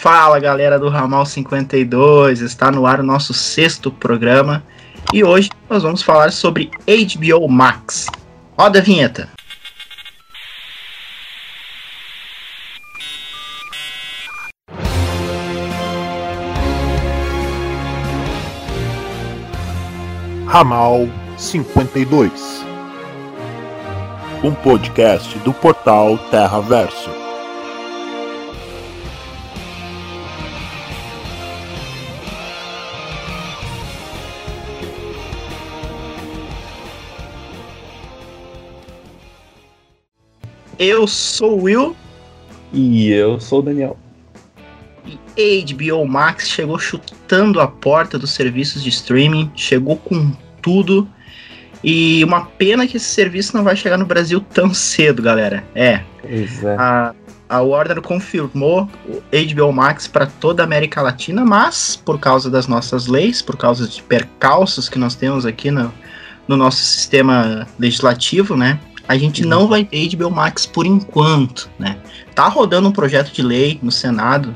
Fala galera do Ramal 52, está no ar o nosso sexto programa e hoje nós vamos falar sobre HBO Max. Roda a vinheta. Ramal 52 Um podcast do portal Terra Verso. Eu sou o Will E eu sou o Daniel. e HBO Max chegou chutando a porta dos serviços de streaming, chegou com tudo. E uma pena que esse serviço não vai chegar no Brasil tão cedo, galera. É, Pois é. a, a Warner confirmou o HBO Max para toda a América Latina, mas por causa das nossas leis, por causa de percalços que nós temos aqui no, no nosso sistema legislativo, né? A gente não vai ter HBO Max por enquanto, né? Tá rodando um projeto de lei no Senado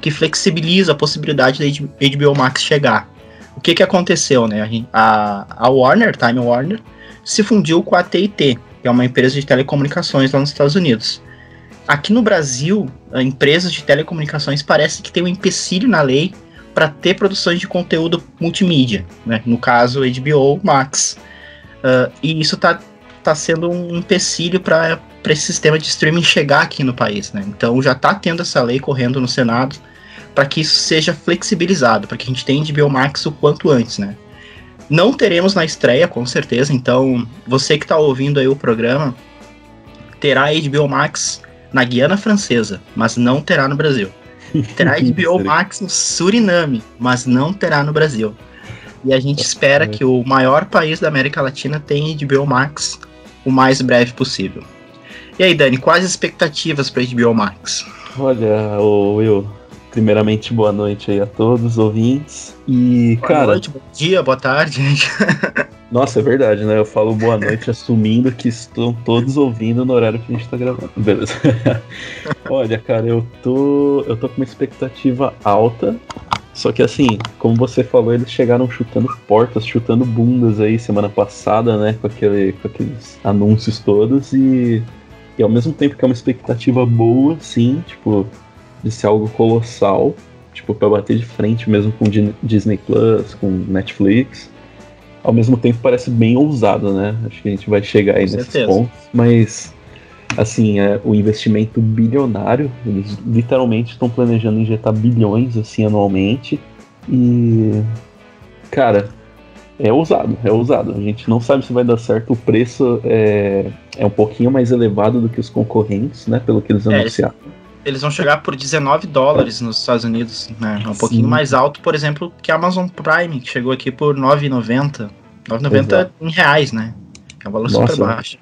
que flexibiliza a possibilidade da HBO Max chegar. O que que aconteceu, né? A, a, Warner, Time Warner, se fundiu com a AT&T, que é uma empresa de telecomunicações lá nos Estados Unidos. Aqui no Brasil, a empresas de telecomunicações parece que tem um empecilho na lei para ter produções de conteúdo multimídia, né? No caso, HBO Max. Ah, e isso tá, tá sendo um empecilho para esse sistema de streaming chegar aqui no país, né? Então já tá tendo essa lei correndo no Senado para que isso seja flexibilizado, para que a gente tenha HBO Max o quanto antes, né? Não teremos na estreia, com certeza, então você que tá ouvindo aí o programa terá HBO Max na Guiana Francesa, mas não terá no Brasil. Terá HBO Max no Suriname, mas não terá no Brasil. E a gente espera que o maior país da América Latina tenha HBO Max o mais breve possível. E aí, Dani, quais as expectativas para HBO Max? Olha, Will, primeiramente boa noite aí a todos os ouvintes. E, Boa cara, noite, bom dia, boa tarde, nossa, é verdade, né? Eu falo boa noite assumindo que estão todos ouvindo no horário que a gente tá gravando. Beleza. Olha, cara, eu tô. Eu tô com uma expectativa alta. Só que assim, como você falou, eles chegaram chutando portas, chutando bundas aí semana passada, né? Com, aquele, com aqueles anúncios todos e. E ao mesmo tempo que é uma expectativa boa, sim, tipo, de ser algo colossal, tipo, pra bater de frente mesmo com Di- Disney Plus, com Netflix. Ao mesmo tempo parece bem ousado, né? Acho que a gente vai chegar aí Com nesses certeza. pontos. Mas, assim, é o investimento bilionário, eles literalmente estão planejando injetar bilhões, assim, anualmente. E, cara, é ousado, é ousado. A gente não sabe se vai dar certo. O preço é, é um pouquinho mais elevado do que os concorrentes, né? Pelo que eles É, anunciaram. Eles vão chegar por 19 dólares nos Estados Unidos, né? Um pouquinho Sim. mais alto, por exemplo, que a Amazon Prime, que chegou aqui por 9,90. 9,90 Exato. em reais, né? É um valor Nossa. super baixo.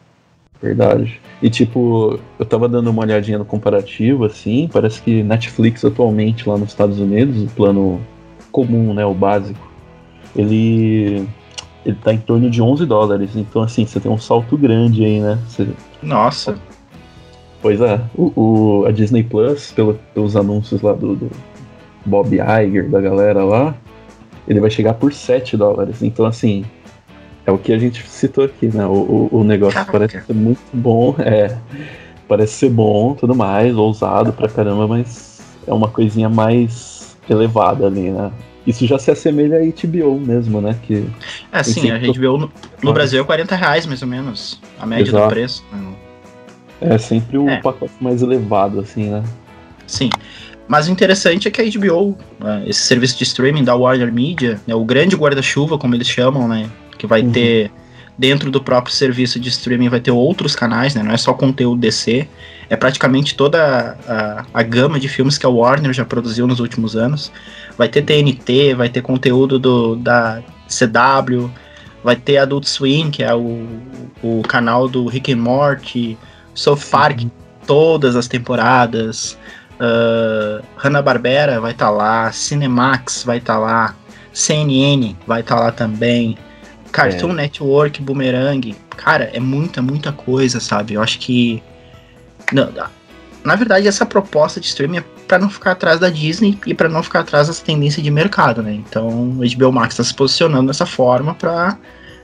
Verdade. E tipo, eu tava dando uma olhadinha no comparativo, assim, parece que Netflix atualmente lá nos Estados Unidos, o plano comum, né, o básico, ele ele tá em torno de 11 dólares. Então assim, você tem um salto grande aí, né? Você- Nossa, pois é, o, o- a Disney Plus, pelo- pelos anúncios lá do, do Bob Iger, da galera lá, ele vai chegar por 7 dólares. Então assim, é o que a gente citou aqui, né? O, o, o negócio Caraca. parece ser muito bom, é. Parece ser bom, tudo mais, ousado pra caramba, mas é uma coisinha mais elevada ali, né? Isso já se assemelha a HBO mesmo, né? Que é Sim, a HBO no, no Brasil é 40 reais mais ou menos, a média do Exato. preço. né? é sempre o É. pacote mais elevado, assim, né? Sim. Mas o interessante é que a HBO, né, esse serviço de streaming da Warner Media, né, o grande guarda-chuva, como eles chamam, né? Que vai Uhum. ter dentro do próprio serviço de streaming vai ter outros canais, né? Não é só conteúdo DC. É praticamente toda a, a gama de filmes que a Warner já produziu nos últimos anos. Vai ter TNT, vai ter conteúdo do, da CW, vai ter Adult Swim, que é o, o canal do Rick and Morty, South Park, todas as temporadas. Uh, Hanna-Barbera vai estar lá, Cinemax vai estar lá, CNN vai estar lá também, Cartoon Network, Boomerang. Cara, é muita, muita coisa, sabe? Eu acho que. Não, na verdade, essa proposta de streaming é para não ficar atrás da Disney e para não ficar atrás das tendências de mercado, né? Então, o HBO Max está se posicionando dessa forma para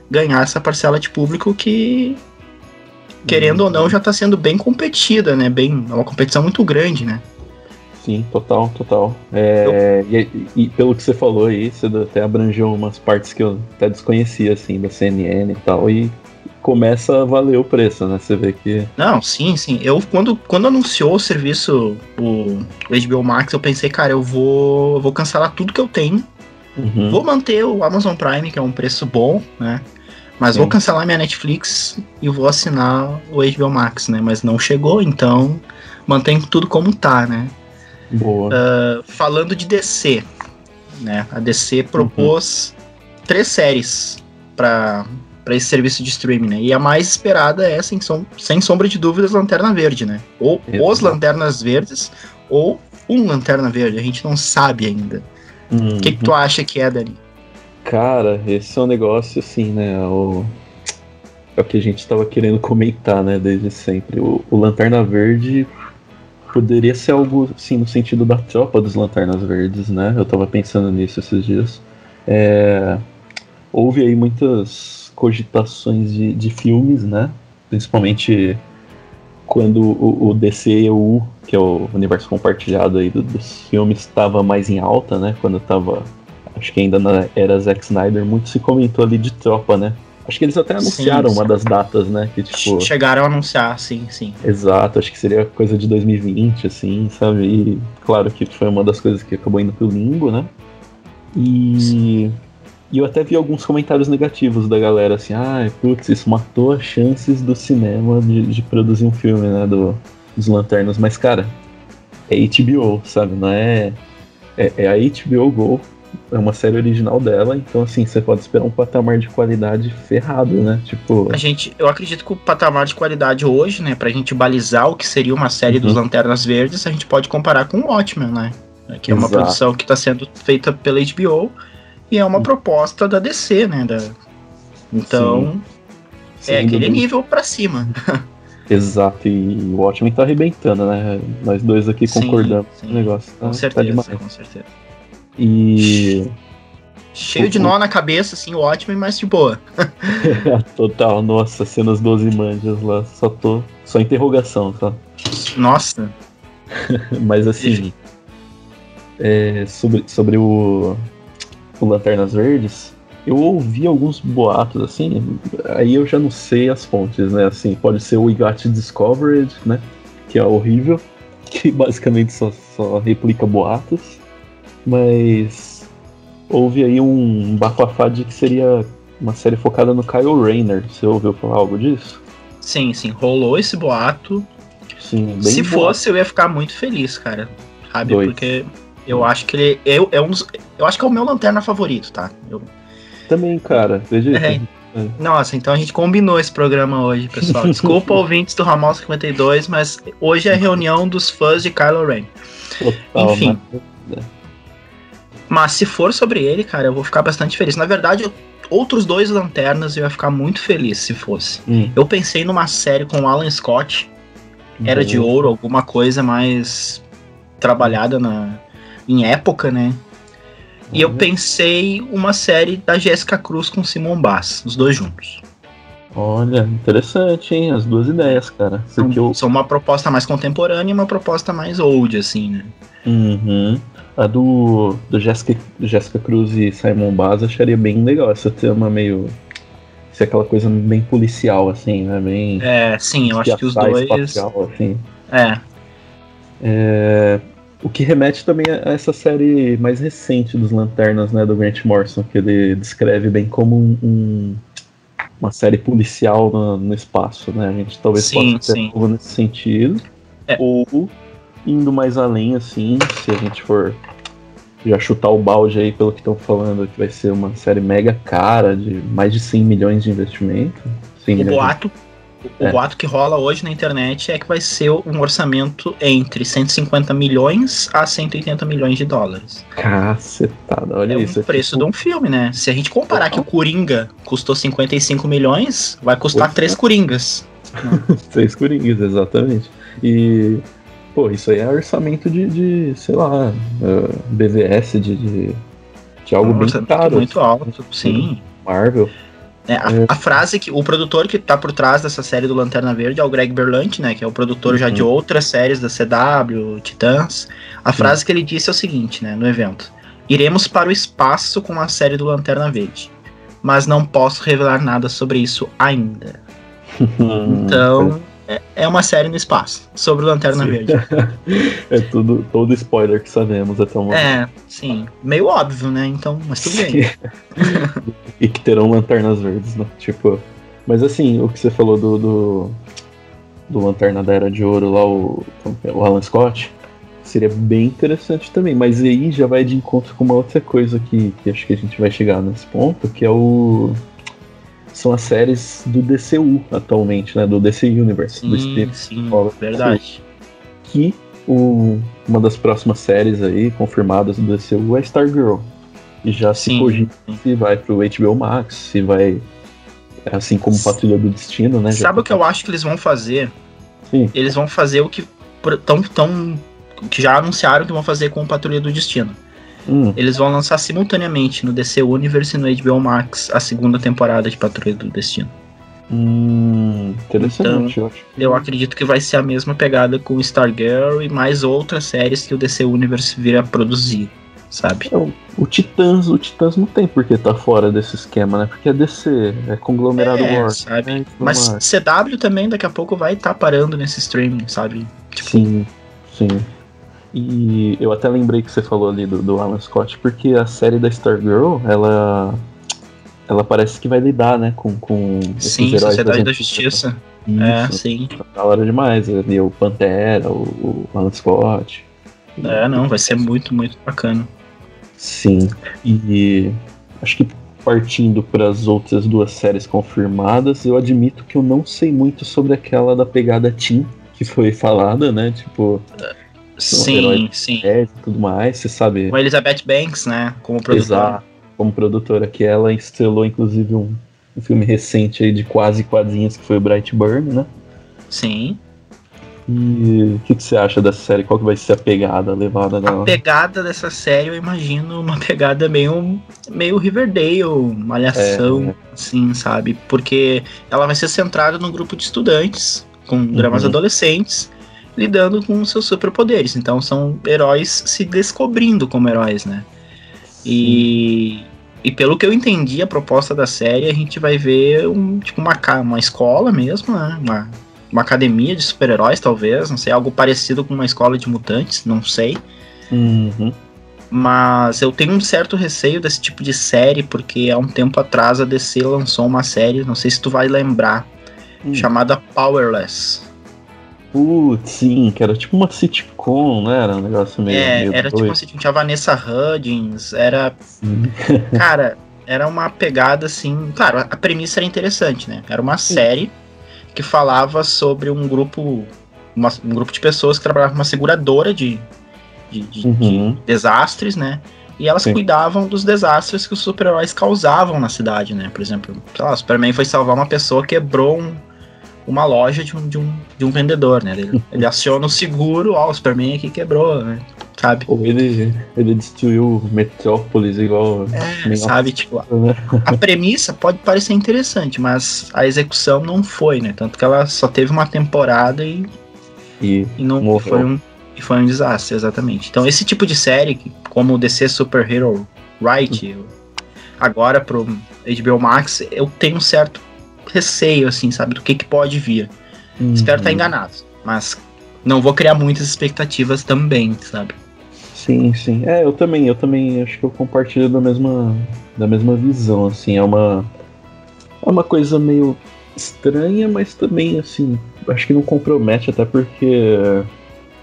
ganhar essa parcela de público que querendo ou não já está sendo bem competida, né? Bem, é uma competição muito grande, né? Sim, total, total. É, e, e, pelo que você falou aí, você até abrangeu umas partes que eu até desconhecia, assim, da CNN e tal, e começa a valer o preço, né? Você vê que. Não, sim, sim. Eu, quando, quando anunciou o serviço, o, o HBO Max, eu pensei, cara, eu vou, eu vou cancelar tudo que eu tenho. Uhum. Vou manter o Amazon Prime, que é um preço bom, né? Mas sim. vou cancelar minha Netflix e vou assinar o HBO Max, né? Mas não chegou, então mantém tudo como tá, né? Boa. Uh, falando de DC, né? A DC propôs uhum. três séries para para esse serviço de streaming, né? E a mais esperada é, sem, som sem sombra de dúvidas, Lanterna Verde, né? Ou Exato. os Lanternas Verdes, ou um Lanterna Verde, a gente não sabe ainda. O uhum. que, que, tu acha que é, Dani? Cara, esse é um negócio assim, né? O... É o que a gente estava querendo comentar, né? Desde sempre. O, o Lanterna Verde poderia ser algo assim no sentido da tropa dos Lanternas Verdes, né? Eu tava pensando nisso esses dias. É, houve aí muitas cogitações de, de filmes, né? Principalmente quando o, o DCEU, que é o universo compartilhado aí do, dos filmes, estava mais em alta, né? Quando tava, acho que ainda na era Zack Snyder, muito se comentou ali de tropa, né? Acho que eles até anunciaram sim, sim. uma das datas, né? Que, tipo... Chegaram a anunciar, sim, sim. Exato, acho que seria coisa de 2020, assim, sabe? E claro que foi uma das coisas que acabou indo pro limbo, né? E, e eu até vi alguns comentários negativos da galera, assim, ah, putz, isso matou as chances do cinema de, de produzir um filme, né? Do, dos Lanternas. Mas, cara, é HBO, sabe? Não é. É, é a HBO Go é uma série original dela, então assim, você pode esperar um patamar de qualidade ferrado, né? Tipo. A gente, eu acredito que o patamar de qualidade hoje, né, pra gente balizar o que seria uma série uhum. dos Lanternas Verdes, a gente pode comparar com o Watchmen, né? Que é uma Exato. produção que está sendo feita pela HBO e é uma uhum. proposta da DC, né? Da... Então, Sim. é aquele nível para cima. Exato, e o Watchmen tá arrebentando, né? Nós dois aqui concordamos sim, sim. o negócio. Tá, com certeza, tá com certeza. E. Cheio de nó na cabeça, assim, ótimo, mas de boa. Total, nossa, cenas 12 manjas lá, só tô. Só interrogação, só. Nossa. mas assim. É, sobre, sobre o, o Lanternas Verdes, eu ouvi alguns boatos, assim, aí eu já não sei as fontes, né? Assim, pode ser o Got Discovered, né? Que é horrível, que basicamente só, só replica boatos mas houve aí um bafafá de que seria uma série focada no Kyle Rayner. Você ouviu falar algo disso? Sim, sim, rolou esse boato. Sim, Se boato. fosse, eu ia ficar muito feliz, cara. Sabe? Dois. Porque eu acho que ele é, é um dos, eu acho que é o meu lanterna favorito, tá? Eu... Também, cara, acredita? É. É. Nossa, então a gente combinou esse programa hoje, pessoal. Desculpa, ouvintes do Ramal 52, mas hoje é a reunião dos fãs de Kylo Ren. Total, Enfim. Né? Mas se for sobre ele, cara, eu vou ficar bastante feliz. Na verdade, eu, outros dois lanternas eu ia ficar muito feliz se fosse. Hum. Eu pensei numa série com o Alan Scott, Era uhum. de Ouro, alguma coisa mais trabalhada na, em época, né? E eu uhum. pensei uma série da Jéssica Cruz com Simon Bass, os dois juntos. Olha, interessante, hein? As duas ideias, cara. São, eu... são uma proposta mais contemporânea e uma proposta mais old, assim, né? Uhum. A do, do Jessica, Jessica Cruz e Simon Bass acharia bem legal essa tema meio. Ser aquela coisa bem policial, assim, né? Bem. É, sim, eu acho que os dois. Espacial, assim. É. é. O que remete também a essa série mais recente dos Lanternas, né? Do Grant Morrison, que ele descreve bem como um, um uma série policial no, no, espaço, né? A gente talvez sim, possa ter sim. algo nesse sentido. É. Ou indo mais além, assim, se a gente for já chutar o balde aí pelo que estão falando, que vai ser uma série mega cara, de mais de 100 milhões de investimento. o boato, o é. boato que rola hoje na internet é que vai ser um orçamento entre 150 milhões a 180 milhões de dólares. Cacetada, olha é isso. É o preço tipo... de um filme, né? Se a gente comparar que o Coringa custou 55 milhões, vai custar Poxa. três Coringas. três Coringas, exatamente. E pô, isso aí é orçamento de, de sei lá, uh, BVS, de, de, de algo bem caro. Muito assim, alto, sim. Marvel. É, a, a, frase que o produtor que tá por trás dessa série do Lanterna Verde é o Greg Berlanti, né? Que é o produtor uhum. já de uhum. outras séries da CW, Titãs. A frase que ele disse é o seguinte, né? No evento: Iremos para o espaço com a série do Lanterna Verde, mas não posso revelar nada sobre isso ainda. então é, é uma série no espaço sobre o Lanterna sim. Verde. é tudo todo spoiler que sabemos até o momento. É, sim, meio óbvio, né? Então, mas tudo bem. e que terão lanternas verdes, né? Tipo. Mas assim, o que você falou do, do, do Lanterna da Era de Ouro lá, o, é? o Alan Scott, seria bem interessante também. Mas aí já vai de encontro com uma outra coisa que, que acho que a gente vai chegar nesse ponto, que é o. São as séries do DCU atualmente, né? Do DC Universe. Sim, do sim, verdade. Que o, uma das próximas séries aí confirmadas do DCU é Stargirl. E já se cogita se vai pro HBO Max, se vai. Assim como Patrulha do Destino, né? Sabe o que eu acho que eles vão fazer? Sim. Eles vão fazer o que tão, tão que já anunciaram que vão fazer com Patrulha do Destino. Hum. Eles vão lançar simultaneamente no DC Universe e no HBO Max a segunda temporada de Patrulha do Destino. Hum, interessante, então, eu, eu acredito que vai ser a mesma pegada com Stargirl e mais outras séries que o DC Universe vira a produzir sabe? É, o Titãs, o Titãs não tem por que tá fora desse esquema, né? Porque é DC, é conglomerado é, War. Sabe? É, Mas CW também daqui a pouco vai estar tá parando nesse streaming, sabe? Tipo... Sim, sim. E eu até lembrei que você falou ali do, do Alan Scott, porque a série da Stargirl, ela ela parece que vai lidar, né, com, com sim, heróis Sociedade da, da Justiça. Isso, é, sim. Tá da hora demais. Ali, o Pantera, o, o Alan Scott. É, não, vai ser muito, muito bacana. Sim, e acho que partindo para as outras duas séries confirmadas, eu admito que eu não sei muito sobre aquela da pegada Team que foi falada, né? Tipo. Sim, sim. E tudo mais, você sabe. Com a Elizabeth Banks, né? Como produtora. Exato, como produtora, que ela estrelou inclusive um, um filme recente aí de quase quadrinhos que foi o Brightburn, né? Sim. E o que, que, você acha dessa série? Qual que vai ser a pegada, a levada dela? A pegada dessa série, eu imagino uma pegada meio, meio Riverdale, malhação, é, assim, sabe? Porque ela vai ser centrada num grupo de estudantes com dramas uhum. adolescentes lidando com seus superpoderes. Então são heróis se descobrindo como heróis, né? E, e pelo que eu entendi, a proposta da série, a gente vai ver um, tipo uma, uma escola mesmo, né? Uma, uma academia de super-heróis, talvez, não sei, algo parecido com uma escola de mutantes, não sei. Uhum. Mas eu tenho um certo receio desse tipo de série, porque há um tempo atrás a DC lançou uma série, não sei se tu vai lembrar, uhum. chamada Powerless. Putz, sim, que era tipo uma sitcom, né? Era um negócio meio. É, meio era doido. tipo uma sitcom. Tinha a Vanessa Hudgens, era. cara, era uma pegada assim. Claro, a premissa era interessante, né? Era uma sim. série que falava sobre um grupo, uma, um grupo de pessoas que trabalhavam uma seguradora de, de, de, uhum. de desastres, né? E elas Sim. cuidavam dos desastres que os super-heróis causavam na cidade, né? Por exemplo, sei lá, o Superman foi salvar uma pessoa, quebrou um, uma loja de um, de um, de um vendedor, né? Ele, ele aciona o seguro, ó, o Superman aqui quebrou, né? Sabe? Ou ele, ele destruiu Metrópolis igual. É, sabe, tipo, a, a premissa pode parecer interessante, mas a execução não foi, né? Tanto que ela só teve uma temporada e. E, e não foi um. E foi um desastre, exatamente. Então, esse tipo de série, como o DC Super Hero Right, agora pro HBO Max, eu tenho um certo receio, assim, sabe, do que, que pode vir. Uhum. Espero estar enganado, mas não vou criar muitas expectativas também, sabe? Sim, sim. É, eu também, eu também acho que eu compartilho da mesma, da mesma visão, assim, é uma é uma coisa meio estranha, mas também assim, acho que não compromete até porque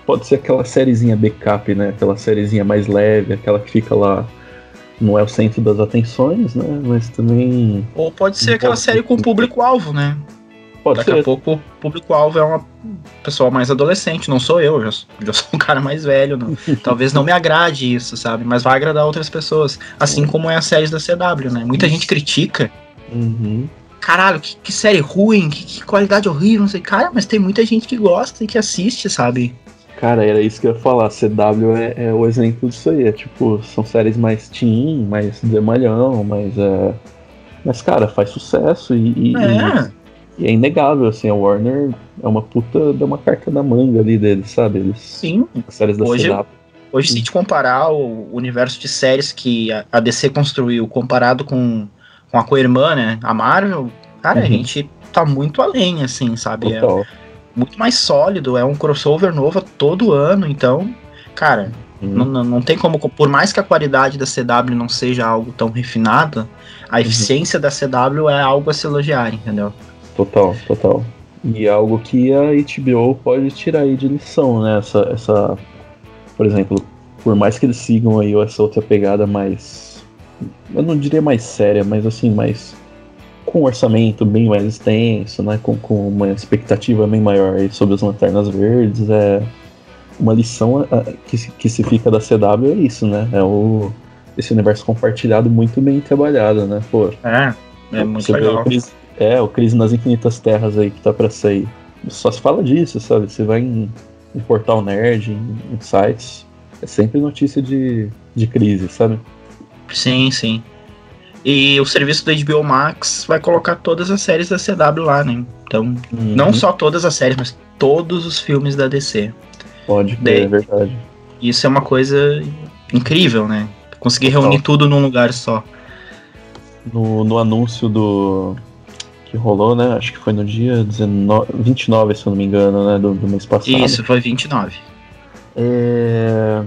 pode ser aquela sériezinha backup, né? Aquela sériezinha mais leve, aquela que fica lá não é o centro das atenções, né? Mas também. Ou pode ser aquela pode série com público-alvo, né? Pode Daqui ser. a pouco o público-alvo é uma pessoa mais adolescente, não sou eu, já, já sou um cara mais velho. Não. Talvez não me agrade isso, sabe? Mas vai agradar outras pessoas. Assim como é a série da CW, né? Muita gente critica. Uhum. Caralho, que, que série ruim, que, que, qualidade horrível, não sei. Cara, mas tem muita gente que gosta e que assiste, sabe? Cara, era isso que eu ia falar. CW é, é o exemplo disso aí. É tipo, são séries mais teen, mais demalhão, mais. É... Mas, cara, faz sucesso e, e, É, e é inegável, assim. A Warner é uma puta. deu uma carta na manga ali deles, sabe? Eles. sim. As séries da Hoje- CW. Hoje, se te comparar o universo de séries que a- a DC construiu comparado com, com a co-irmã, né? A Marvel, cara, a Uhum. gente tá muito além, assim, sabe? É. muito mais sólido, é um crossover novo todo ano, então, cara, Uhum. não, não, tem como. Por mais que a qualidade da CW não seja algo tão refinada, a eficiência da CW é algo a se elogiar, entendeu? Total, total. E é algo que a HBO pode tirar aí de lição, né? Essa, essa, por exemplo, por mais que eles sigam aí essa outra pegada mais, eu não diria mais séria, mas assim, mais com um orçamento bem mais extenso, né? Com, com uma expectativa bem maior sobre as lanternas verdes, é uma lição ah, que, se- que se fica da CW é isso, né? É o esse universo compartilhado muito bem trabalhado, né? Pô, É, é muito legal. o Crise, é, o Crise nas Infinitas Terras aí que tá pra sair. Só se fala disso, sabe? Você vai em, em portal nerd, em, em sites, é sempre notícia de, de crise, sabe? Sim, sim. E o serviço do HBO Max vai colocar todas as séries da CW lá, né? Então, não Uhum. só todas as séries, mas todos os filmes da DC. Pode é verdade. Isso é uma coisa incrível, né? Conseguir reunir tudo num lugar só. No, no anúncio do. que rolou, né? Acho que foi no dia 19, 29, se eu não me engano, né? Do, do mês passado. Isso, foi 29. É,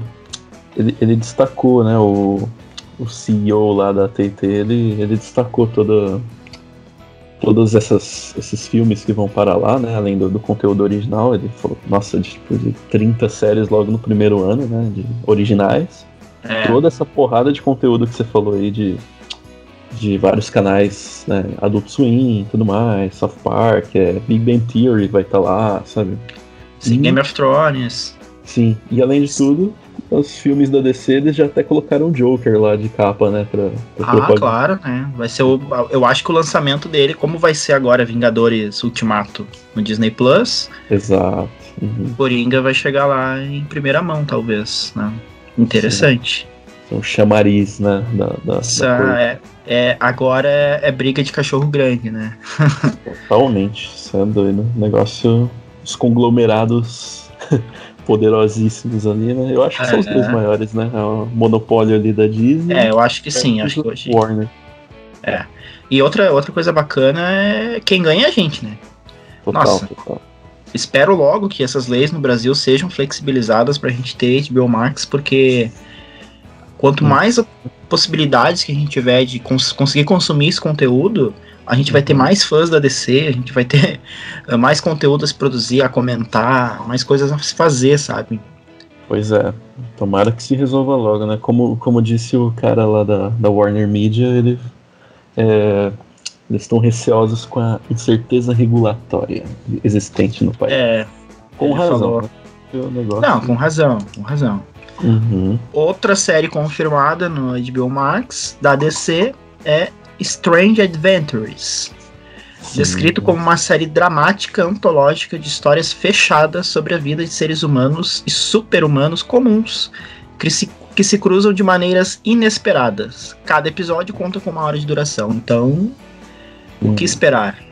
ele, ele destacou, né, o, o CEO lá da TT, ele, ele destacou toda, todos essas, esses filmes que vão para lá, né, além do, do conteúdo original, ele falou, nossa, de, tipo, de 30 séries logo no primeiro ano, né, de originais, É, toda essa porrada de conteúdo que você falou aí de, de vários canais, né, Adult Swim e tudo mais, South Park, é, Big Bang Theory vai estar lá, sabe? sim, Hum. Game of Thrones. Sim, e além de tudo, os filmes da DC eles já até colocaram o Joker lá de capa, né? Pra, pra Ah, propaganda. claro, né? Vai ser o. Eu acho que o lançamento dele, como vai ser agora Vingadores Ultimato no Disney Plus, Exato. Uhum. Coringa vai chegar lá em primeira mão, talvez, né? Interessante. Então, chamariz, né? Da, da, da coisa. é, é- agora é, é briga de cachorro grande, né? Totalmente. Isso é doido. Negócio. Os conglomerados poderosíssimos ali, né? Eu acho que são os É. dois maiores, né? É o monopólio ali da Disney. É, eu acho que sim, acho que hoje. Warner. E outra, outra coisa bacana é quem ganha é a gente, né? Total, Nossa. total. Espero logo que essas leis no Brasil sejam flexibilizadas pra gente ter HBO Max, porque quanto Hum. mais a- possibilidades que a gente tiver de cons- conseguir consumir esse conteúdo, a gente vai ter mais fãs da DC, a gente vai ter eh, mais conteúdo a se produzir, a comentar, mais coisas a se fazer, sabe? Pois é, tomara que se resolva logo, né? Como, como disse o cara lá da, da Warner Media, ele, é, eles estão receosos com a incerteza regulatória existente no país. É, com razão. né? Não, com razão, com razão. Uhum. Outra série confirmada no HBO Max da DC é Strange Adventures. Descrito como uma série dramática, antológica de histórias fechadas sobre a vida de seres humanos e super-humanos comuns que se, que se cruzam de maneiras inesperadas. Cada episódio conta com uma hora de duração, então o que Uhum. esperar?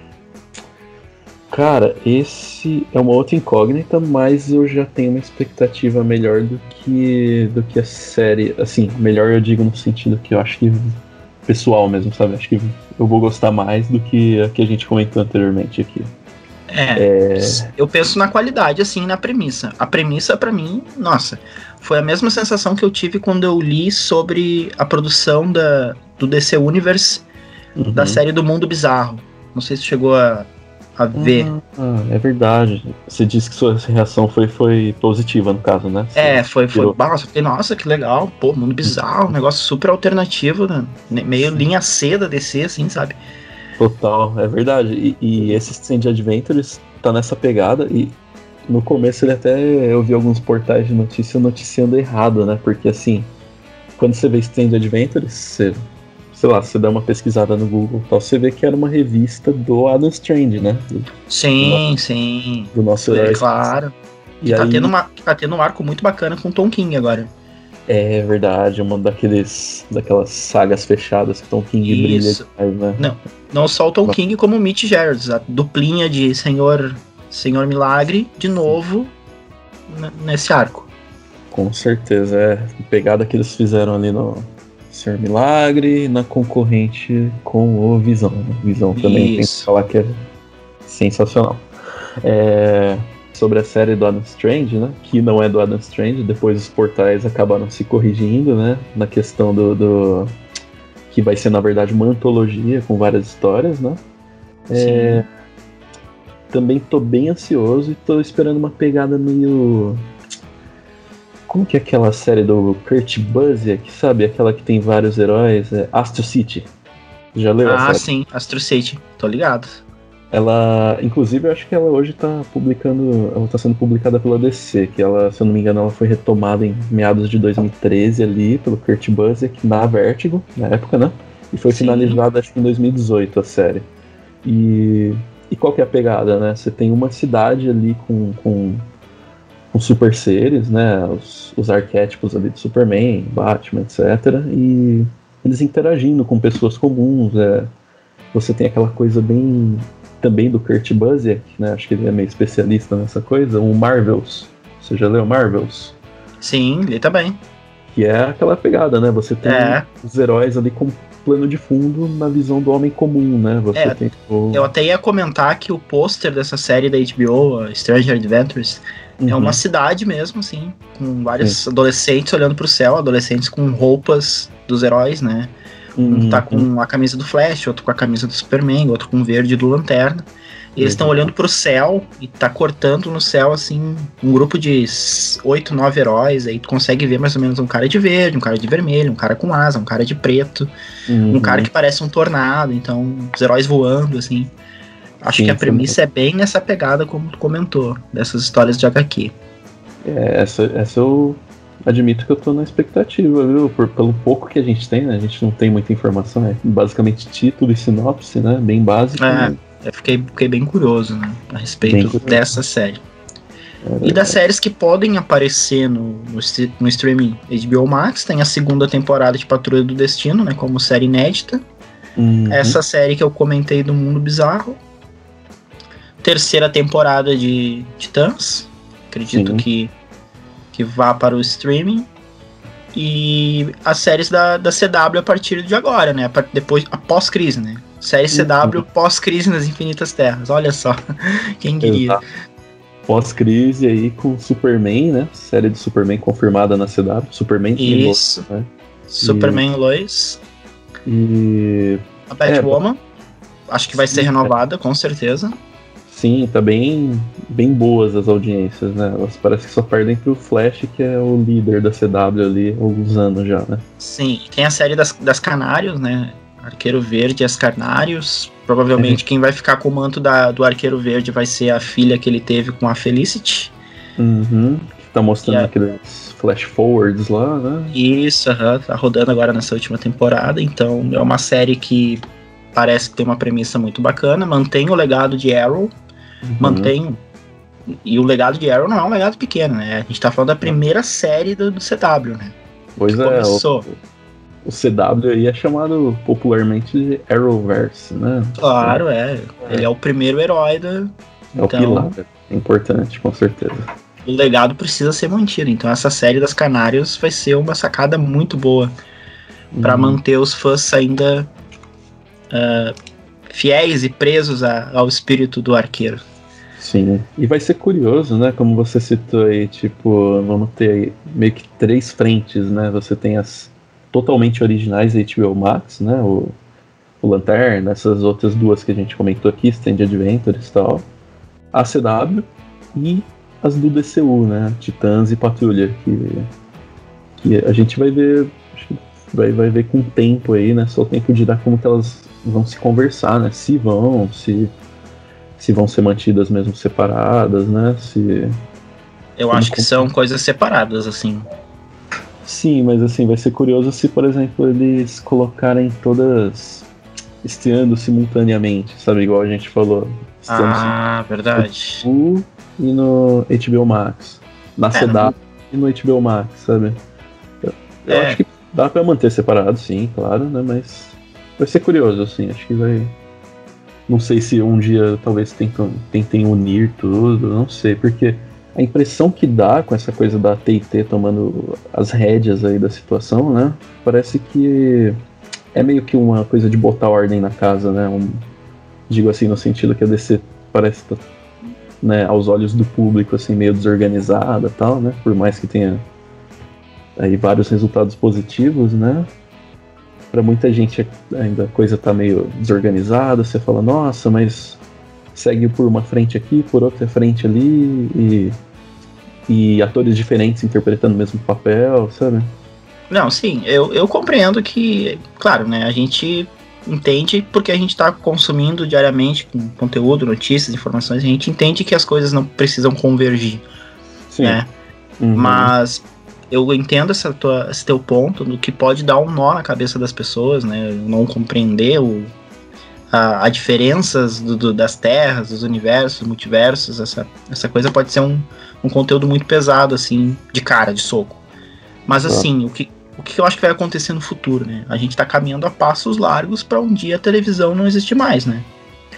Cara, esse é uma outra incógnita, mas eu já tenho uma expectativa melhor do que do que a série. Assim, melhor eu digo no sentido que eu acho que pessoal mesmo, sabe? Acho que eu vou gostar mais do que a que a gente comentou anteriormente aqui. É, É, eu penso na qualidade, assim, na premissa. A premissa, pra mim, nossa, foi a mesma sensação que eu tive quando eu li sobre a produção da, do DC Universe uhum. da série do Mundo Bizarro. Não sei se chegou a, a ver. Ah, é verdade. Você disse que sua reação foi, foi positiva, no caso, né? Você- É, foi, foi. Nossa, fiquei, nossa, que legal. Pô, Mundo Bizarro, um negócio super alternativo, né? meio linha C da DC, assim, sabe? Total, é verdade. E, e esse Stand Adventures tá nessa pegada e no começo ele até eu vi alguns portais de notícia noticiando errado, né? Porque assim, quando você vê Stand Adventures, você, sei lá, você dá uma pesquisada no Google tal, você vê que era uma revista do Adam Strange, né? Do, Sim, sim. do nosso É, herói. claro. E tá, aí... tendo uma, tá tendo um arco muito bacana com Tom King agora. É verdade, uma daqueles, daquelas sagas fechadas que Tom King Isso. brilha demais, né? Não, não só o Tom King, como o Mitch Gerards, a duplinha de Senhor, Senhor Milagre, de novo nesse arco. Com certeza, é. Pegada que eles fizeram ali no Senhor Milagre, na concorrente com o Visão. Visão também Isso. tem que falar que é sensacional. É, sobre a série do Adam Strange, né? Que não é do Adam Strange, depois os portais acabaram se corrigindo, né? Na questão do, do que vai ser na verdade uma antologia com várias histórias, né? É, também tô bem ansioso e tô esperando uma pegada meio como que é aquela série do Kurt Busiek, sabe? Aquela que tem vários heróis, é Astro City. Já leu Ah, sim, Astro City, tô ligado. Ela, inclusive, eu acho que ela hoje tá publicando, ela tá sendo publicada pela DC, que ela, se eu não me engano, ela foi retomada em meados de 2013 ali pelo Kurt Busiek na Vertigo, na época, né? E foi Sim. finalizada acho que em 2018 a série. E, e qual que é a pegada, né? Você tem uma cidade ali com, com, com super seres, né? Os, os arquétipos ali de Superman, Batman, etc. E eles interagindo com pessoas comuns, é, você tem aquela coisa bem também do Kurt Busiek, né? Acho que ele é meio especialista nessa coisa, o Marvels. Você já leu Marvels? Sim, li também. Que é aquela pegada, né? Você tem é. os heróis ali com plano de fundo na visão do homem comum, né? Você é, tem o... Eu até ia comentar que o pôster dessa série da HBO, Stranger Adventures, uhum. é uma uhum. cidade mesmo, assim, com vários Sim. adolescentes olhando para o céu, adolescentes com roupas dos heróis, né? Um tá com a camisa do Flash, outro com a camisa do Superman, outro com o verde do Lanterna. E eles estão uhum. olhando pro céu e tá cortando no céu, assim, um grupo de oito, nove heróis. Aí tu consegue ver mais ou menos um cara de verde, um cara de vermelho, um cara com asa, um cara de preto, uhum. um cara que parece um tornado. Então, os heróis voando, assim. Acho Sim, que a premissa é bem nessa pegada, como tu comentou, dessas histórias de HQ. É, essa, essa eu admito que eu tô na expectativa, viu? Por, pelo pouco que a gente tem, né? A gente não tem muita informação, é basicamente título e sinopse, né? Bem básico. É, né? Eu fiquei, fiquei bem curioso, né? A respeito dessa série. É e das séries que podem aparecer no, no, no, streaming HBO Max, tem a segunda temporada de Patrulha do Destino, né? Como série inédita. Uhum. Essa série que eu comentei do Mundo Bizarro. Terceira temporada de Titãs. Acredito Sim. que que vá para o streaming. E as séries da, da CW a partir de agora, né? Depois, após crise, né? Série CW uhum. pós-crise nas Infinitas Terras. Olha só, quem diria. Pós-crise aí com Superman, né? Série de Superman confirmada na CW. Superman e Isso. Lois, né? Superman e... Lois. E. A Batwoman. É, acho que vai ser renovada, com certeza. Sim, tá bem, bem boas as audiências, né? Elas parece que só perdem pro Flash, que é o líder da CW ali, alguns anos já, né? Sim, tem a série das, das Canários, né? Arqueiro Verde e as Canários. Provavelmente uhum. quem vai ficar com o manto da, do Arqueiro Verde vai ser a filha que ele teve com a Felicity. Uhum. Tá mostrando aqueles flash forwards lá, né? Isso, uhum, tá rodando agora nessa última temporada. Então é uma série que parece que tem uma premissa muito bacana. Mantém o legado de Arrow, uhum. mantém. E o legado de Arrow não é um legado pequeno, né? A gente tá falando da primeira série do, do CW, né? Pois que é, começou. O, o CW aí é chamado popularmente de Arrowverse, né? Claro, é. Ele é o primeiro herói da. É então, o pilar, é importante, com certeza. O legado precisa ser mantido. Então essa série das Canários vai ser uma sacada muito boa para uhum. manter os fãs ainda uh, fiéis e presos a, ao espírito do arqueiro. Sim, e vai ser curioso, né? Como você citou aí, tipo, vamos ter meio que três frentes, né? Você tem as totalmente originais da HBO Max, né? O, o Lanterna, essas outras duas que a gente comentou aqui, Stand Adventures e tal. A CW e as do DCU, né? Titãs e Patrulha, que, que a gente vai ver, vai, vai ver com o tempo aí, né? Só o tempo dirá como que elas vão se conversar, né? Se vão, se, se vão ser mantidas mesmo separadas, né? Se. Eu acho que são coisas separadas, assim. Sim, mas assim, vai ser curioso se, por exemplo, eles colocarem todas estreando simultaneamente, sabe? Igual a gente falou. Ah, verdade. no e no HBO Max. Na É, CW não- e no HBO Max, sabe? Eu, eu É. acho que dá pra manter separado, sim, claro, né? Mas vai ser curioso, assim. Acho que vai. Não sei se um dia talvez tentem, tentem unir tudo, não sei, porque a impressão que dá com essa coisa da TT tomando as rédeas aí da situação, né? Parece que é meio que uma coisa de botar ordem na casa, né? Um, digo assim, no sentido que a DC parece estar né, aos olhos do público, assim, meio desorganizada tal, né? Por mais que tenha aí vários resultados positivos, né? Para muita gente ainda a coisa tá meio desorganizada, você fala, nossa, mas segue por uma frente aqui, por outra frente ali, e, e atores diferentes interpretando o mesmo papel, sabe? Não, sim, eu, eu compreendo que, claro, né, a gente entende porque a gente está consumindo diariamente com conteúdo, notícias, informações, a gente entende que as coisas não precisam convergir, Sim. né? Uhum. Mas eu entendo essa tua, esse teu ponto do que pode dar um nó na cabeça das pessoas, né? Não compreender o, a, a diferenças do, do- das terras, dos universos, multiversos, essa, essa coisa pode ser um, um conteúdo muito pesado, assim, de cara, de soco. Mas assim, o que, o que eu acho que vai acontecer no futuro, né? A gente tá caminhando a passos largos para um dia a televisão não existir mais, né?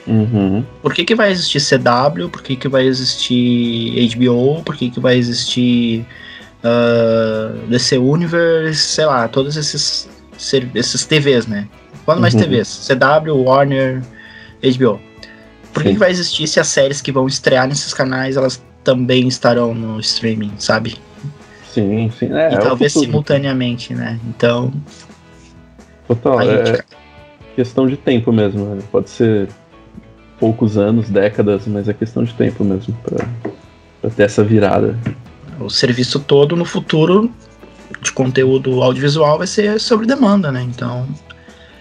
Uhum. Por que, que vai existir CW? Por que, que vai existir HBO? Por que, que vai existir ah, DC Universe? Sei lá, todos esses, esses TVs, né? Quando mais Uhum. TVs? CW, Warner, HBO. Por que, que vai existir se as séries que vão estrear nesses canais elas também estarão no streaming, sabe? Sim, sim. É, e é talvez simultaneamente, né? Então, Total, é gente. questão de tempo mesmo. né? Pode ser poucos anos, décadas, mas é questão de tempo mesmo pra ter essa virada. O serviço todo no futuro de conteúdo audiovisual vai ser sobre demanda, né? Então.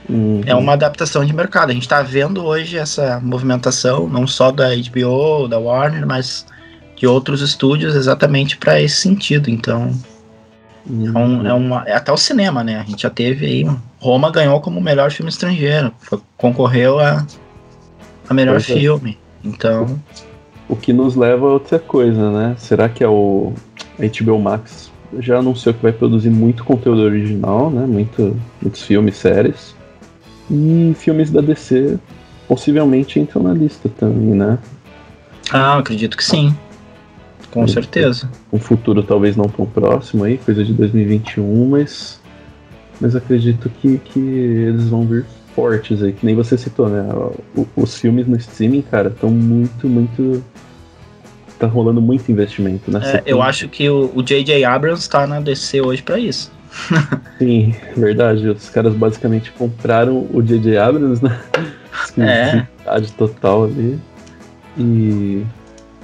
Uhum. É uma adaptação de mercado. A gente está vendo hoje essa movimentação, não só da HBO, da Warner, mas de outros estúdios exatamente para esse sentido. Então, é, um, é, uma, é até o cinema, né? A gente já teve aí. Roma ganhou como o melhor filme estrangeiro, foi- concorreu a, a melhor Pois é. filme. Então, O que nos leva a outra coisa, né? Será que é o a HBO Max já anunciou que vai produzir muito conteúdo original, né? Muito, muitos filmes, séries. E filmes da DC possivelmente entram na lista também, né? ah, acredito que sim. Com certeza. Um futuro talvez não tão próximo aí, coisa de 2021, mas, mas acredito que, que eles vão vir fortes aí, que nem você citou, né? O- os filmes no streaming, cara, estão muito, muito. Tá rolando muito investimento, né? É, eu acho que o o J.J. Abrams está na DC hoje para isso. Sim, verdade. Os caras basicamente compraram o J.J. Abrams, né? É. Total ali. E,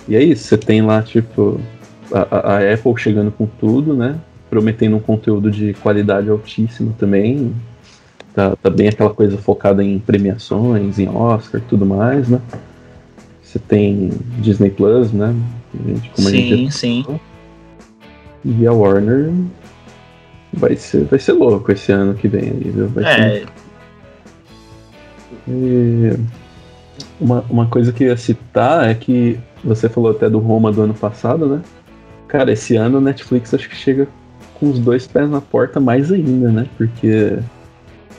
e é isso, você tem lá, tipo, a, a- a Apple chegando com tudo, né? Prometendo um conteúdo de qualidade altíssima também. Tá, tá bem aquela coisa focada em premiações, em Oscar e tudo mais, né? Você tem Disney Plus, né? Gente, como a gente sim, sim. e a Warner vai ser, vai ser louco esse ano que vem viu? Vai ser É, E uma, uma coisa que eu ia citar é que você falou até do Roma do ano passado, né? Cara, esse ano a Netflix acho que chega com os dois pés na porta mais ainda, né? Porque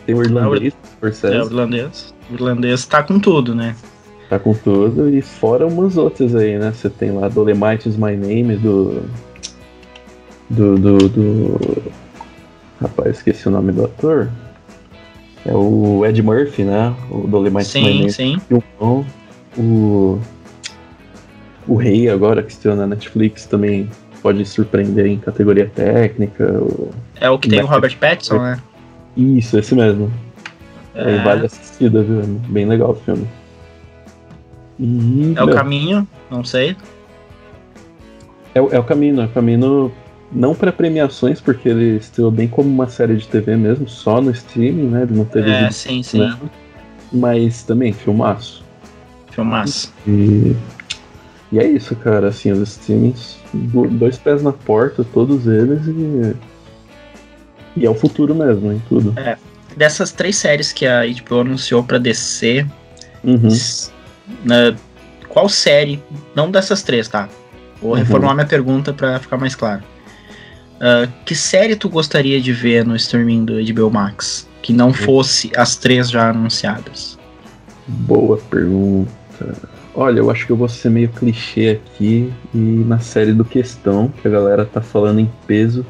tem o irlandês, é o Scorsese, irlandês. O irlandês tá com tudo, né? tá com tudo, e fora umas outras aí, né? Você tem lá Dolemite is My Name, do. Do. do, do... Rapaz, esqueci o nome do ator. É o Ed Murphy, né? O Dolemite My Sim, Name. sim. filmão. O, o Rei agora que estreou na Netflix também pode surpreender em categoria técnica. o- É o que tem o Robert Pattinson, né? Isso, esse mesmo. É. É, Vale assistida, viu? Bem legal o filme. E, é o meu, caminho, não sei. é, o- é o caminho, é o caminho não para premiações, porque ele estreou bem como uma série de TV mesmo, só no streaming, né? Ele não teve É, sim, sim. né? Mas também, filmaço. Filmaço. E, e é isso, cara. Assim, os streamings, do- dois pés na porta, todos eles, e, e é o futuro mesmo, em tudo. Dessas três séries que a HBO anunciou pra DC, Uhum. s- né, qual série, não dessas três, tá? Vou Uhum. reformular minha pergunta pra ficar mais claro. Ah, que série tu gostaria de ver no streaming do HBO Max? Que não fosse as três já anunciadas. Boa pergunta. Olha, eu acho que eu vou ser meio clichê aqui e na série do Questão, que a galera tá falando em peso.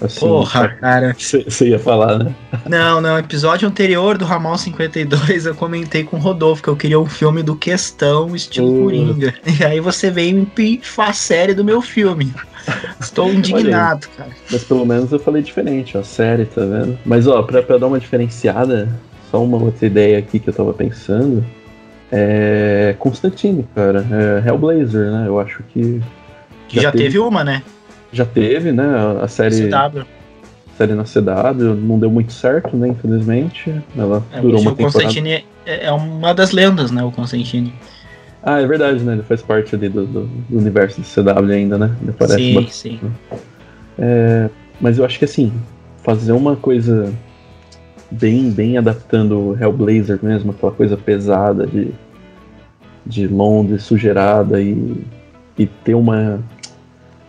Assim, Porra, cara. Você ia falar, né? Não, não, episódio anterior do Ramal 52 eu comentei com o Rodolfo que eu queria um filme do Questão, estilo. Coringa. E aí você veio me pifar a série do meu filme. Estou indignado, cara. Mas pelo menos eu falei diferente, ó, série, tá vendo? Mas ó, pra, pra dar uma diferenciada, só uma outra ideia aqui que eu tava pensando. É. Constantine, cara. É Hellblazer, né? Eu acho que. Que já, Já teve, teve- uma, né? Já teve, né? A- A série, CW. série na CW não deu muito certo, né? Infelizmente. Ela É, durou uma o temporada. Constantine é é uma das lendas, né? O Constantine. Ah, é verdade, né? Ele faz parte ali do, do- do universo do CW ainda, né? Ele aparece Sim, bastante. sim. Mas eu acho que assim, fazer uma coisa bem, bem adaptando o Hellblazer mesmo, aquela coisa pesada de, de Londres sugerada e, e ter uma.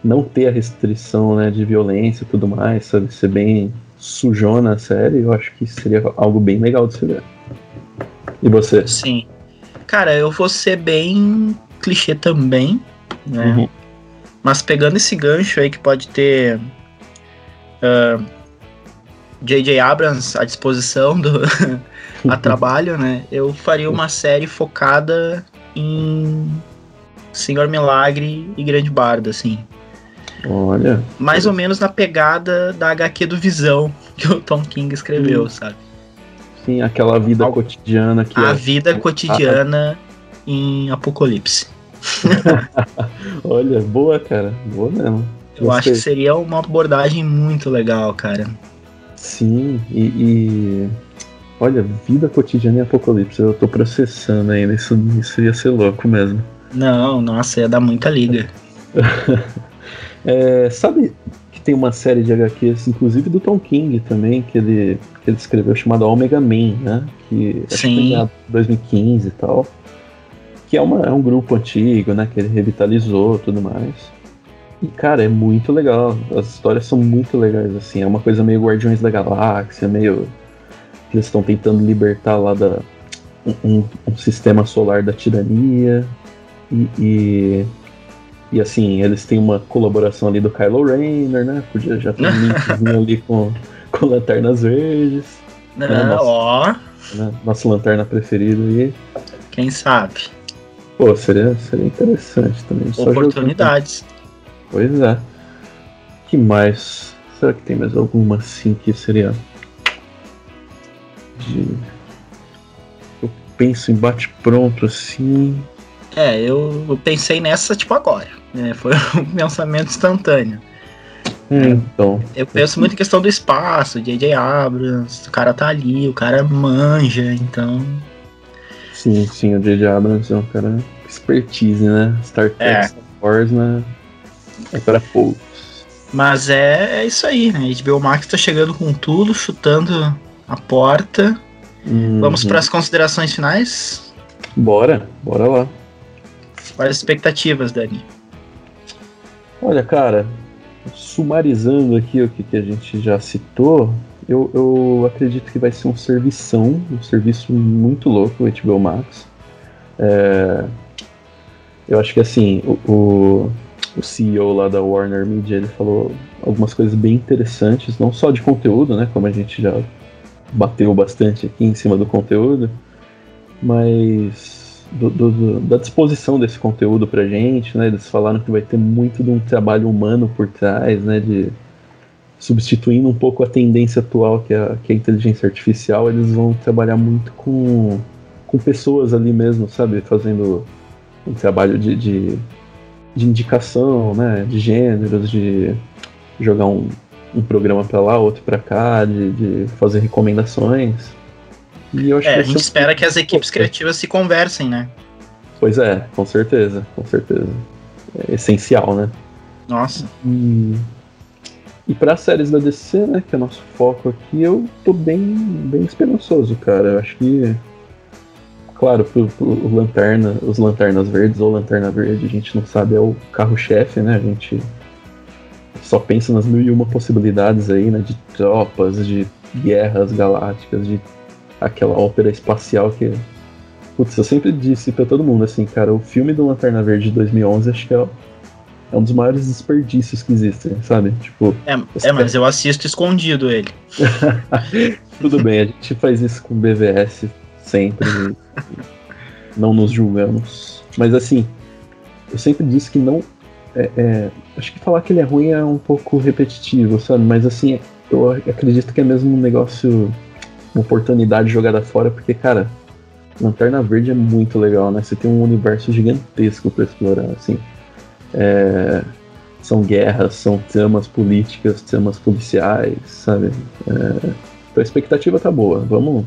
não ter a restrição né, de violência e tudo mais, sabe? Ser bem sujona a série, eu acho que seria algo bem legal de se ver. E você? Sim. Cara, eu vou ser bem clichê também, né? Uhum. Mas pegando esse gancho aí que pode ter ah, J.J. Abrams à disposição do a trabalho, né? Eu faria uma série focada em Senhor Milagre e Grande Bardo, assim. Olha, Mais ou menos na pegada da HQ do Visão que o Tom King escreveu, Hum. sabe? Sim, aquela vida cotidiana que A é- vida cotidiana em Apocalipse. Olha, boa, cara. Boa mesmo. Eu acho que seria uma abordagem muito legal, cara. Sim, e, e- Olha, vida cotidiana e apocalipse. Eu tô processando ainda. Isso, isso ia ser louco mesmo. Não, nossa, ia dar muita liga. É, sabe tem uma série de HQs, inclusive do Tom King também, que ele, que ele escreveu, chamada Omega Man, né? Que acho que Sim. foi em 2015 e tal. Que é, uma, é um grupo antigo, né? Que ele revitalizou e tudo mais. E, cara, é muito legal. As histórias são muito legais, assim. É uma coisa meio Guardiões da Galáxia, meio. que Eles estão tentando libertar lá da. Um, um- um sistema solar da tirania. E, e, e, assim, eles têm uma colaboração ali do Kylo Rayner, né? Podia já ter um linkzinho ali com, com lanternas verdes. Né, nossa. ó, Né? Nossa lanterna preferida aí. quem sabe? Pô, seria, seria interessante também. Oportunidades. Pois é. que mais? Será que tem mais alguma assim que seria. De... Eu penso em bate-pronto assim. É, eu, eu pensei nessa tipo agora. Né? Foi um pensamento instantâneo. É, então. Eu penso muito em questão do espaço, J.J. Abrams, o cara tá ali, o cara manja, então. Sim, sim, o J.J. Abrams é um cara expertise, né? Star Trek, É. Star Wars, né? É para poucos. Mas é, é isso aí, né? HBO Max tá chegando com tudo, chutando a porta. Vamos Uhum. para as considerações finais? Bora, bora lá. Quais as expectativas, Dani? Olha, cara, sumarizando aqui o que, que a gente já citou, eu, eu acredito que vai ser um servição, um serviço muito louco, o HBO Max. É, eu acho que assim, o, o, o CEO lá da Warner Media, ele falou algumas coisas bem interessantes, não só de conteúdo, né, como a gente já bateu bastante aqui em cima do conteúdo, mas do- do- da disposição desse conteúdo pra gente, né? Eles falaram que vai ter muito de um trabalho humano por trás, né? De substituindo um pouco a tendência atual que é, a- que é a inteligência artificial, eles vão trabalhar muito com, com pessoas ali mesmo, sabe? Fazendo um trabalho de, de, de indicação, né? De gêneros, de jogar um, um programa pra lá, outro pra cá, de, de fazer recomendações. E eu acho É, que a gente espera que as equipes criativas se conversem, né? Pois é, com certeza, com certeza. É essencial, né? Nossa. E, e para séries da DC, né, que é o nosso foco aqui, eu tô bem, bem esperançoso, cara. Eu acho que claro, pro, pro Lanterna, os Lanternas Verdes ou Lanterna Verde, a gente não sabe, é o carro-chefe, né? A gente só pensa nas mil e uma possibilidades aí, né? De tropas, de guerras galácticas, de aquela ópera espacial que. Putz, eu sempre disse pra todo mundo assim, cara, o filme do Lanterna Verde de 2011 acho que é, é um dos maiores desperdícios que existem, sabe? Tipo. É, é mas eu assisto escondido ele. Tudo bem, a gente faz isso com BVS sempre. não nos julgamos. Mas assim, eu sempre disse que não. É, é, acho que falar que ele é ruim é um pouco repetitivo, sabe? Mas assim, eu acredito que é mesmo um negócio, uma oportunidade jogada fora, porque, cara, Lanterna Verde é muito legal, né? Você tem um universo gigantesco para explorar, assim. É, são guerras, são tramas políticas, tramas policiais, sabe? É, então a expectativa tá boa. Vamos,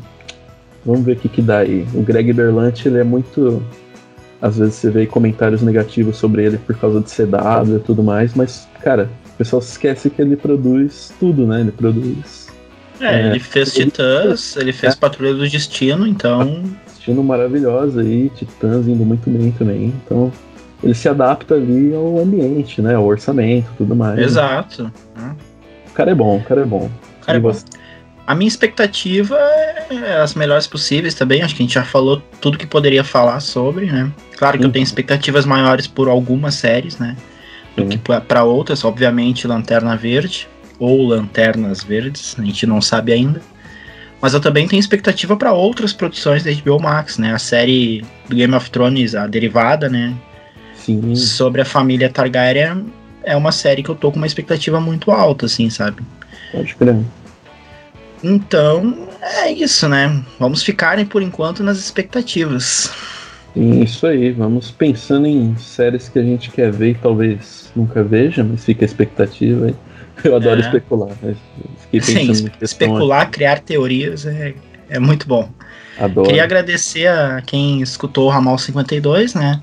vamos ver o que, que dá aí. O Greg Berlanti, ele é muito. Às vezes você vê comentários negativos sobre ele por causa de CW e tudo mais, mas, cara, o pessoal esquece que ele produz tudo, né? Ele produz. É, é ele fez. Titãs, ele fez é. Patrulha do Destino, então. Destino maravilhosa aí, Titãs indo muito bem também. Então, ele se adapta ali ao ambiente, né? Ao orçamento tudo mais. Exato. O cara é bom, o cara é bom. O cara é bom. A minha expectativa é as melhores possíveis também. Acho que a gente já falou tudo que poderia falar sobre, né? Claro que eu tenho expectativas maiores por algumas séries, né? Do que para outras, obviamente, Lanterna Verde ou Lanternas Verdes, a gente não sabe ainda. Mas eu também tenho expectativa para outras produções da HBO Max, né? A série do Game of Thrones, a derivada, né? Sim. Sobre a família Targaryen é uma série que eu tô com uma expectativa muito alta, assim, sabe? Pode crer. Então, é isso, né? Vamos ficarem por enquanto nas expectativas. Isso aí, vamos pensando em séries que a gente quer ver e talvez nunca veja, mas fica a expectativa aí. Eu adoro é. especular. Sim, especular, criar teorias é, é muito bom. Adoro. Queria agradecer a quem escutou o Ramal 52, né?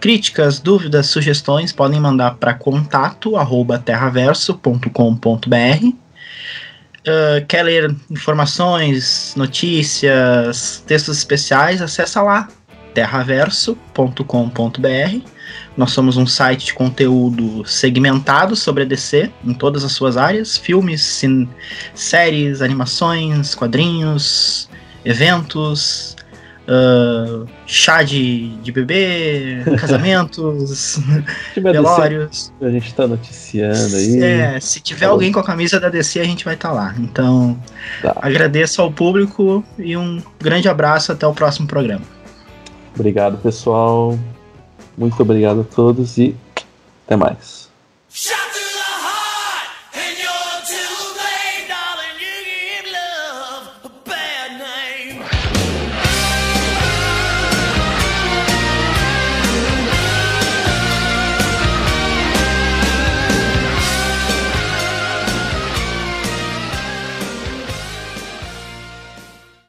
Críticas, dúvidas, sugestões podem mandar para contato@terraverso.com.br uh, quer ler informações, notícias, textos especiais, acessa lá terraverso.com.br. Nós somos um site de conteúdo segmentado sobre a DC em todas as suas áreas: filmes, séries, animações, quadrinhos, eventos, uh, chá de, de bebê, casamentos, velórios. A gente tá noticiando aí. É, se tiver tá alguém com a camisa da DC, a gente vai estar tá lá. Então, tá. agradeço ao público e um grande abraço até o próximo programa. Obrigado, pessoal. Muito obrigado a todos e até mais.